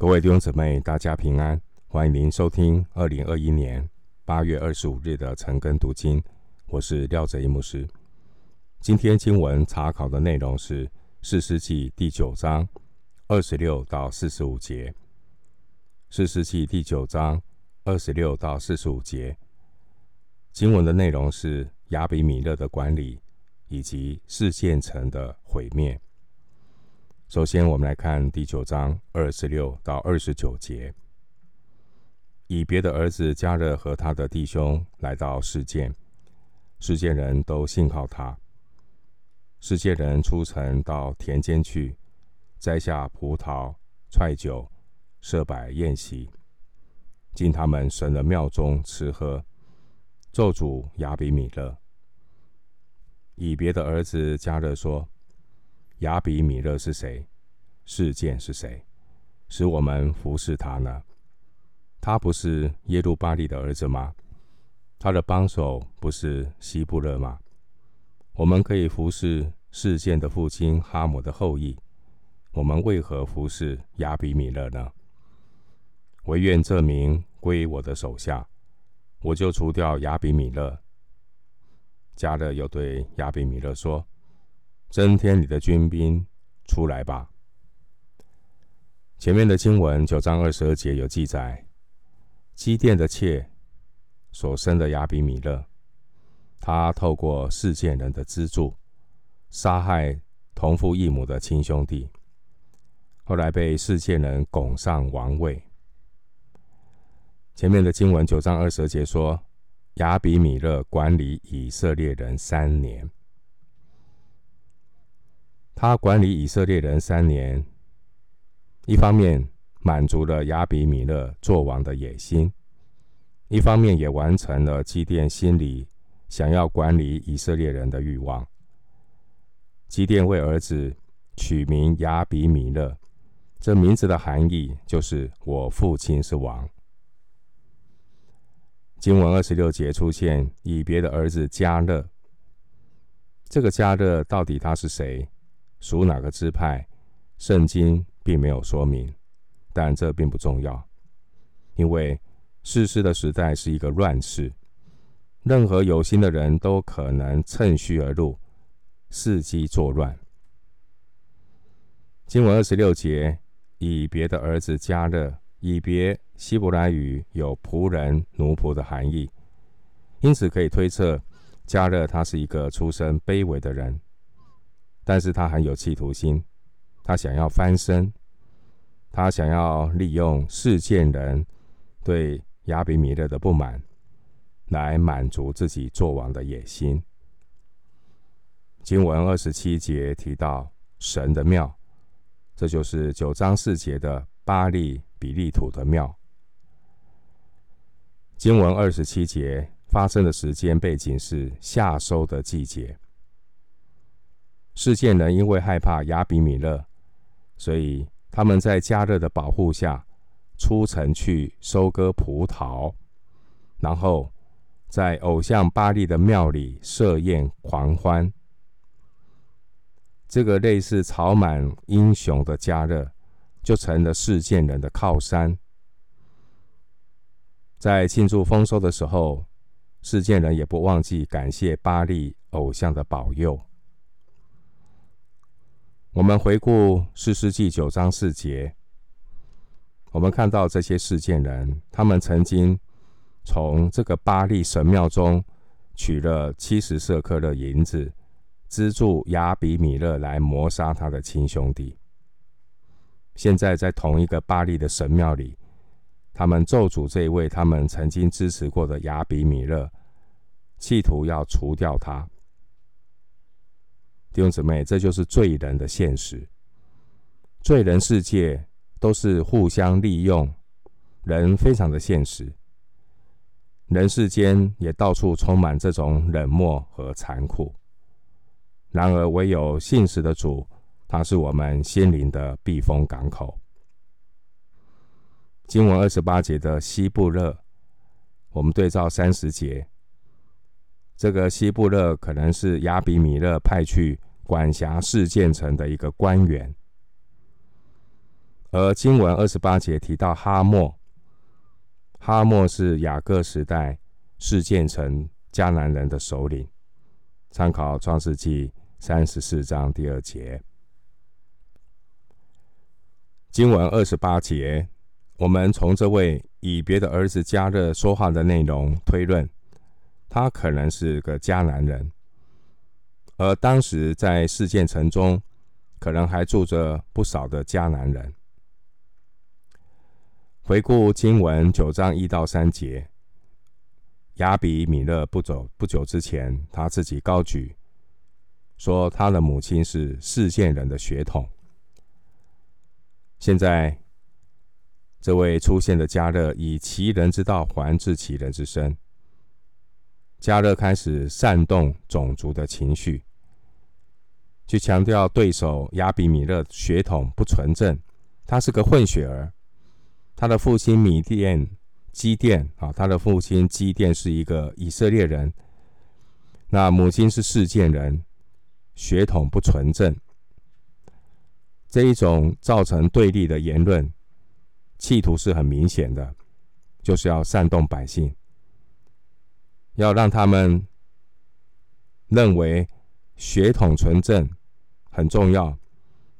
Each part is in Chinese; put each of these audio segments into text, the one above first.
各位弟兄姊妹，大家平安！欢迎您收听二零二一年八月二十五日的晨更读经。我是廖哲一牧师。今天经文查考的内容是《四世纪》第九章二十六到四十五节。《四世纪》第九章二十六到四十五节经文的内容是亚比米勒的管理以及四线城的毁灭。首先，我们来看第九章二十六到二十九节。以别的儿子加勒和他的弟兄来到示剑，示剑人都信靠他。世界人出城到田间去，摘下葡萄、踹酒，设摆宴席，进他们神的庙中吃喝，咒主亚比米勒。以别的儿子加勒说。亚比米勒是谁？示剑是谁？使我们服侍他呢？他不是耶路巴力的儿子吗？他的帮手不是希布勒吗？我们可以服侍示剑的父亲哈姆的后裔，我们为何服侍亚比米勒呢？唯愿这名归我的手下，我就除掉亚比米勒。加勒又对亚比米勒说。增添你的军兵出来吧。前面的经文九章二十二节有记载，基甸的妾所生的亚比米勒，他透过示剑人的资助，杀害同父异母的亲兄弟，后来被示剑人拱上王位。前面的经文九章二十二节说，亚比米勒管理以色列人三年。他管理以色列人三年，一方面满足了亚比米勒做王的野心，一方面也完成了基甸心里想要管理以色列人的欲望。基甸为儿子取名亚比米勒，这名字的含义就是“我父亲是王”。经文二十六节出现以别的儿子加勒，这个加勒到底他是谁？属哪个支派？圣经并没有说明，但这并不重要，因为士师的时代是一个乱世，任何有心的人都可能趁虚而入，伺机作乱。经文二十六节，以别的儿子迦勒，以别希伯来语有仆人、奴仆的含义，因此可以推测，迦勒他是一个出身卑微的人。但是他很有企图心，他想要翻身，他想要利用示剑人对亚比米勒的不满，来满足自己做王的野心。经文二十七节提到神的庙，这就是九章四节的巴力比利土的庙。经文二十七节发生的时间背景是夏收的季节。世界人因为害怕亚比米勒，所以他们在加勒的保护下出城去收割葡萄，然后在偶像巴力的庙里设宴狂欢。这个类似草满英雄的加热，就成了世界人的靠山。在庆祝丰收的时候，世界人也不忘记感谢巴力偶像的保佑。我们回顾士师记九章四节，我们看到这些事件人，他们曾经从这个巴利神庙中取了七十舍克勒银子，资助亚比米勒来谋杀他的亲兄弟。现在在同一个巴利的神庙里，他们咒诅这一位他们曾经支持过的亚比米勒，企图要除掉他。弟兄姊妹，这就是罪人的现实。罪人世界都是互相利用，人非常的现实。人世间也到处充满这种冷漠和残酷。然而，唯有信实的主，他是我们心灵的避风港口。经文二十八节的西布勒，我们对照三十节。这个西布勒可能是亚比米勒派去管辖示剑城的一个官员，而经文二十八节提到哈莫，哈莫是雅各时代示剑城迦南人的首领。参考创世纪三十四章第二节。经文二十八节，我们从这位以别的儿子迦勒说话的内容推论，他可能是个迦南人，而当时在示剑城中，可能还住着不少的迦南人。回顾经文九章一到三节，亚比米勒不走不久之前，他自己高举说他的母亲是示剑人的血统。现在，这位出现的迦勒以其人之道还治其人之身。迦勒开始煽动种族的情绪，去强调对手亚比米勒血统不纯正，他是个混血儿。他的父亲米甸基甸啊，他的父亲基甸是一个以色列人，那母亲是示剑人，血统不纯正。这一种造成对立的言论，企图是很明显的，就是要煽动百姓，要让他们认为血统纯正很重要，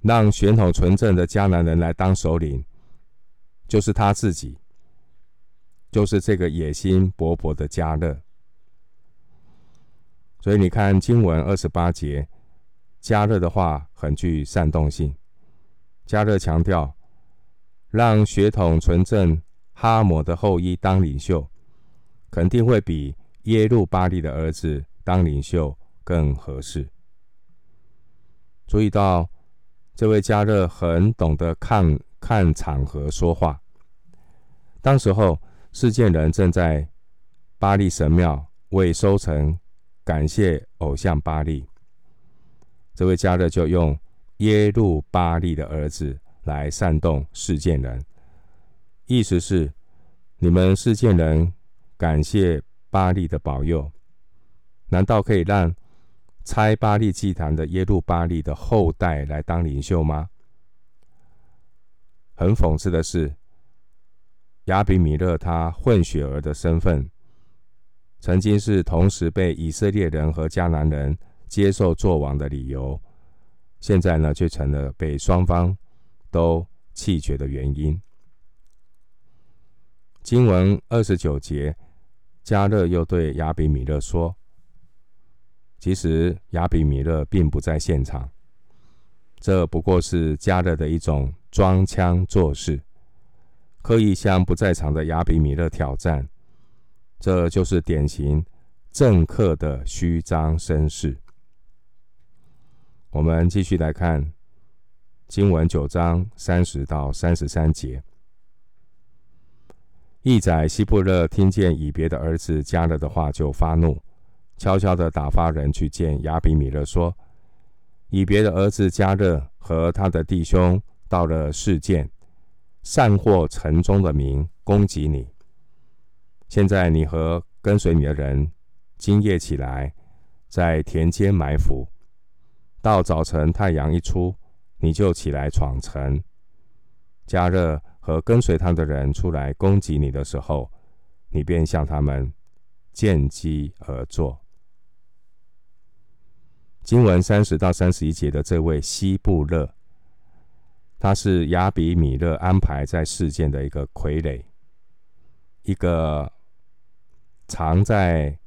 让血统纯正的迦南人来当首领，就是他自己，就是这个野心勃勃的迦勒。所以你看经文二十八节，迦勒的话很具煽动性。迦勒强调，让血统纯正哈摩的后裔当领袖，肯定会比耶路巴力的儿子当领袖更合适。注意到，这位迦勒很懂得看看场合说话。当时候，示剑人正在巴力神庙为收成感谢偶像巴利，这位加勒就用。耶路巴利的儿子来煽动示剑人，意思是你们示剑人感谢巴利的保佑，难道可以让拆巴力祭坛的耶路巴力的后代来当领袖吗？很讽刺的是，亚比米勒他混血儿的身份，曾经是同时被以色列人和迦南人接受作王的理由。现在呢，却成了被双方都弃绝的原因。经文二十九节，迦勒又对亚比米勒说：“其实亚比米勒并不在现场，这不过是加勒的一种装腔作势，刻意向不在场的亚比米勒挑战。这就是典型政客的虚张声势。”我们继续来看经文九章三十到三十三节。义宰西布勒听见以别的儿子加勒的话，就发怒，悄悄地打发人去见亚比米勒，说：“以别的儿子加勒和他的弟兄到了示剑，散获城中的民，攻击你。现在你和跟随你的人，今夜起来，在田间埋伏。”到早晨太阳一出，你就起来闯城。加勒和跟随他的人出来攻击你的时候，你便向他们见机而作。经文三十到三十一节的这位西布勒，他是亚比米勒安排在示剑的一个傀儡，一个藏在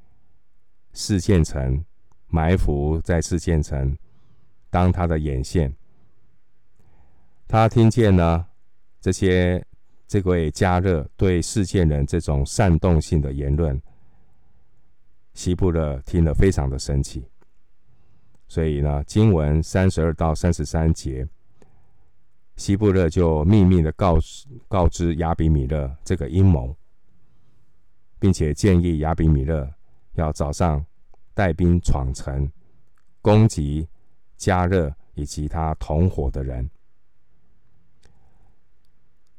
示剑城埋伏在示剑城。当他的眼线，他听见呢这些这位加勒对示剑人这种煽动性的言论，西布勒听了非常的生气，所以呢，经文三十二到三十三节，希布勒就秘密的告告知亚比米勒这个阴谋，并且建议亚比米勒要早上带兵闯城攻击。加勒以及他同伙的人，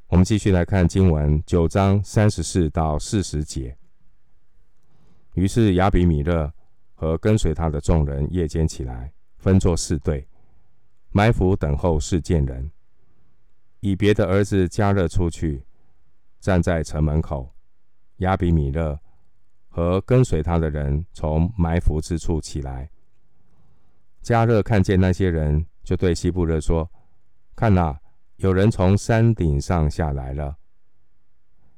我们继续来看经文九章三十四到四十节。于是亚比米勒和跟随他的众人夜间起来，分作四队，埋伏等候示剑人。以别的儿子迦勒出去，站在城门口。亚比米勒和跟随他的人从埋伏之处起来。迦勒看见那些人，就对西布勒说：“看哪，有人从山顶上下来了。”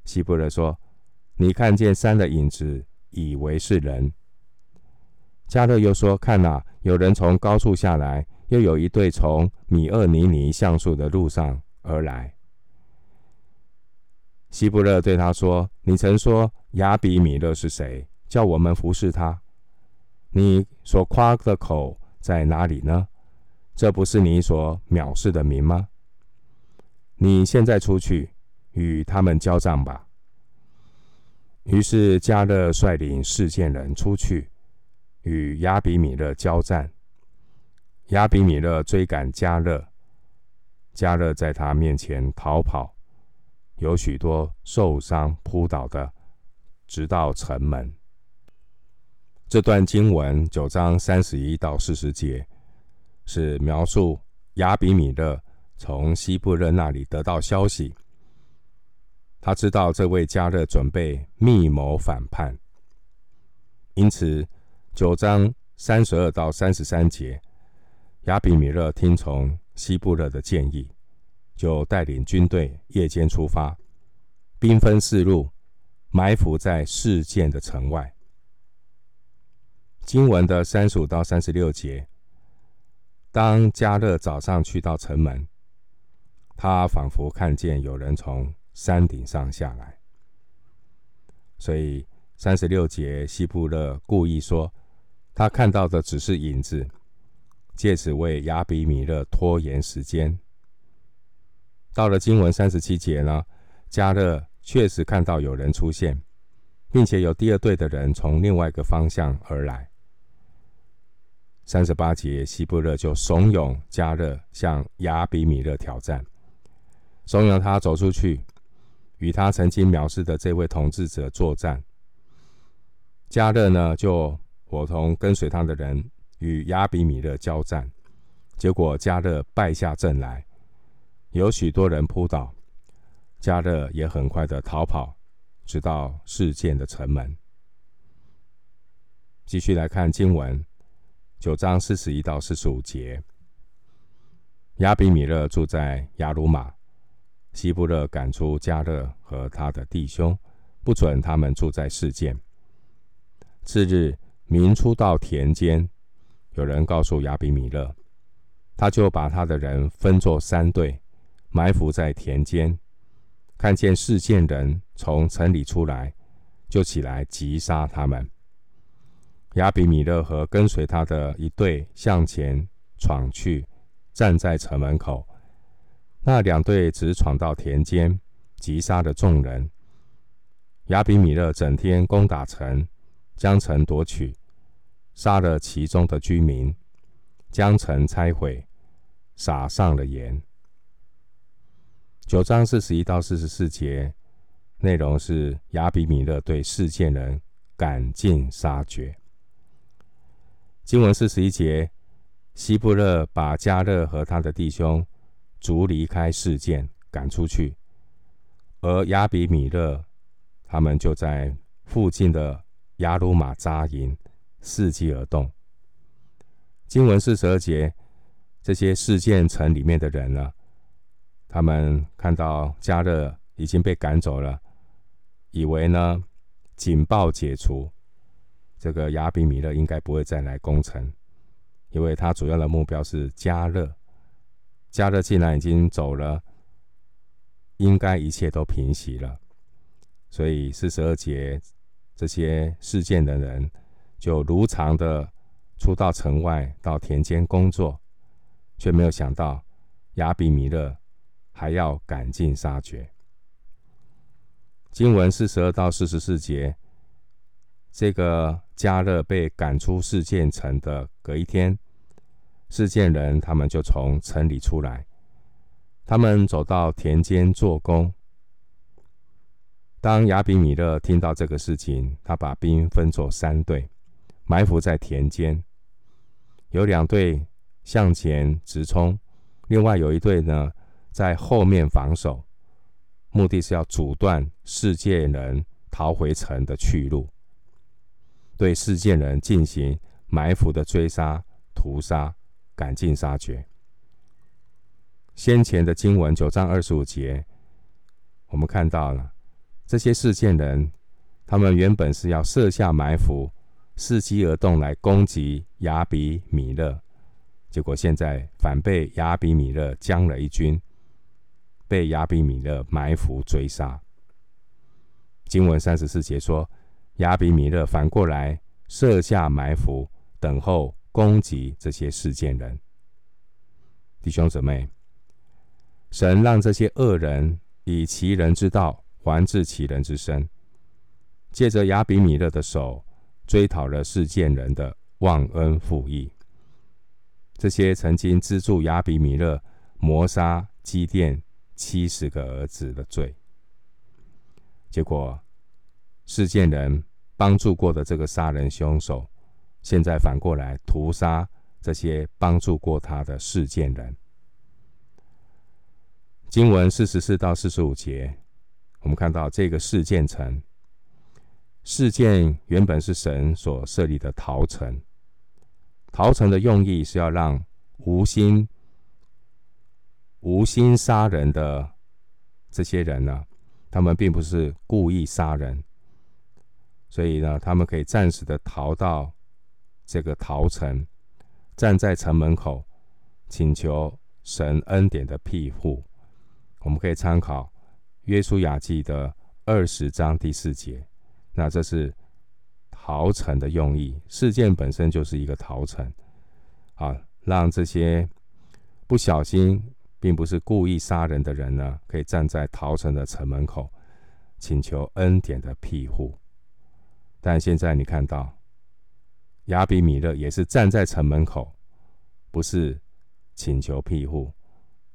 西布勒说：“你看见山的影子，以为是人。”加勒又说：“看哪，有人从高处下来，又有一队从米厄尼尼橡树的路上而来。”西布勒对他说：“你曾说亚比米勒是谁？叫我们服侍他。你所夸的口在哪里呢？这不是你所藐视的民吗？你现在出去与他们交战吧。”于是加勒率领示剑人出去与亚比米勒交战。亚比米勒追赶迦勒，迦勒在他面前逃跑。有许多受伤扑倒的，直到城门。这段经文九章三十一到四十节，是描述亚比米勒从西布勒那里得到消息，他知道这位迦勒准备密谋反叛，因此九章三十二到三十三节，亚比米勒听从西布勒的建议。就带领军队夜间出发，兵分四路，埋伏在事件的城外。经文的三十五到三十六节，当迦勒早上去到城门，他仿佛看见有人从山顶上下来，所以三十六节希布勒故意说他看到的只是影子，借此为亚比米勒拖延时间。到了经文三十七节呢，加勒确实看到有人出现，并且有第二队的人从另外一个方向而来。三十八节，希布勒就怂恿加勒向亚比米勒挑战，怂恿他走出去，与他曾经藐视的这位统治者作战。迦勒呢，就伙同跟随他的人与亚比米勒交战，结果迦勒败下阵来。有许多人扑倒，迦勒也很快的逃跑，直到示剑的城门。继续来看经文，九章四十一到四十五节。亚比米勒住在亚鲁玛，西布勒赶出迦勒和他的弟兄，不准他们住在示剑。次日，民出到田间，有人告诉亚比米勒，他就把他的人分作三队。埋伏在田间，看见事件人从城里出来，就起来击杀他们。亚比米勒和跟随他的一队向前闯去，站在城门口。那两队只闯到田间，击杀了众人。亚比米勒整天攻打城，将城夺取，杀了其中的居民，将城拆毁，撒上了盐。九章四十一到四十四节，内容是亚比米勒对示剑人赶尽杀绝。经文四十一节，希布勒把加勒和他的弟兄逐离开事件，赶出去，而亚比米勒他们就在附近的亚鲁马扎营，伺机而动。经文四十二节，这些事件城里面的人呢？他们看到加勒已经被赶走了，以为呢警报解除，这个亚比米勒应该不会再来攻城，因为他主要的目标是加勒。加勒既然已经走了，应该一切都平息了。所以四十二节，这些事件的人就如常的出到城外，到田间工作，却没有想到亚比米勒。还要赶尽杀绝。经文四十二到四十四节，这个迦勒被赶出事件城的隔一天，事件人他们就从城里出来，他们走到田间做工。当亚比米勒听到这个事情，他把兵分作三队，埋伏在田间，有两队向前直冲，另外有一队呢。在后面防守，目的是要阻断世界人逃回城的去路，对世界人进行埋伏的追杀、屠杀、赶尽杀绝。先前的经文九章二十五节，我们看到了这些事件人，他们原本是要设下埋伏，伺机而动来攻击亚比米勒，结果现在反被亚比米勒将了一军，被亚比米勒埋伏追杀。经文三十四节说，亚比米勒反过来设下埋伏，等候攻击这些事件人。弟兄姊妹。神让这些恶人以其人之道还治其人之身，借着亚比米勒的手追讨了示剑人的忘恩负义。这些曾经资助亚比米勒谋杀基甸七十个儿子的罪，结果示剑人帮助过的这个杀人凶手，现在反过来屠杀这些帮助过他的示剑人。经文四十四到四十五节，我们看到这个事件城，事件原本是神所设立的逃城。逃城的用意是要让无心无心杀人的这些人呢，他们并不是故意杀人，所以呢，他们可以暂时的逃到这个逃城，站在城门口，请求神恩典的庇护。我们可以参考《约书亚记》的二十章第四节，那这是逃城的用意。事件本身就是一个逃城，啊，让这些不小心并不是故意杀人的人呢，可以站在逃城的城门口，请求恩典的庇护。但现在你看到亚比米勒也是站在城门口，不是请求庇护。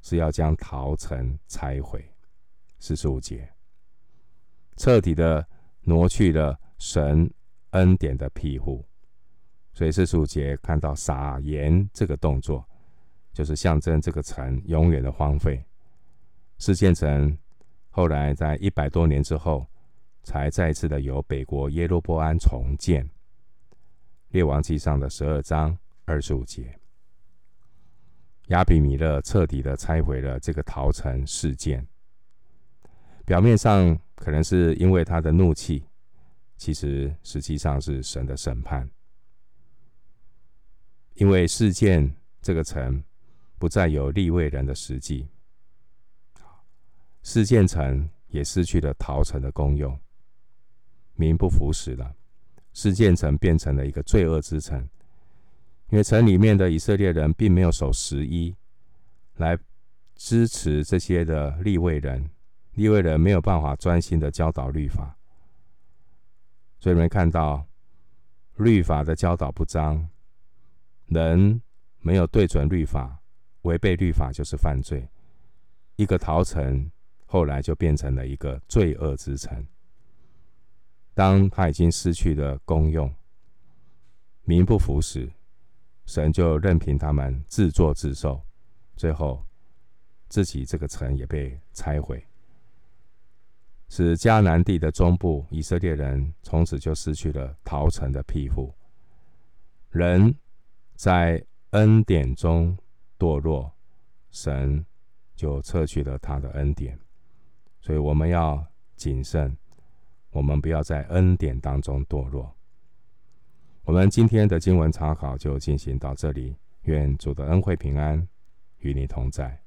是要将逃城拆毁，四十五节，彻底的挪去了神恩典的庇护。所以四十五节看到撒盐这个动作，就是象征这个城永远的荒废。示剑城后来在一百多年之后，才再次的由北国耶罗波安重建。列王记上的十二章二十五节。亚比米勒彻底的拆毁了这个逃城事件，表面上可能是因为他的怒气，其实实际上是神的审判。因为示剑这个城不再有利位人的实际，示剑城也失去了逃城的功用，名不符实了，示剑城变成了一个罪恶之城。因为城里面的以色列人并没有守十一，来支持这些的立位人，利未人没有办法专心的教导律法，所以你们看到律法的教导不彰，人没有对准律法，违背律法就是犯罪。一个逃城，后来就变成了一个罪恶之城。当他已经失去了功用，民不服时。神就任凭他们自作自受，最后自己这个城也被拆毁，使迦南地的中部以色列人从此就失去了逃城的庇护。人在恩典中堕落，神就撤去了他的恩典，所以我们要谨慎，我们不要在恩典当中堕落。我们今天的经文查考就进行到这里，愿主的恩惠平安与你同在。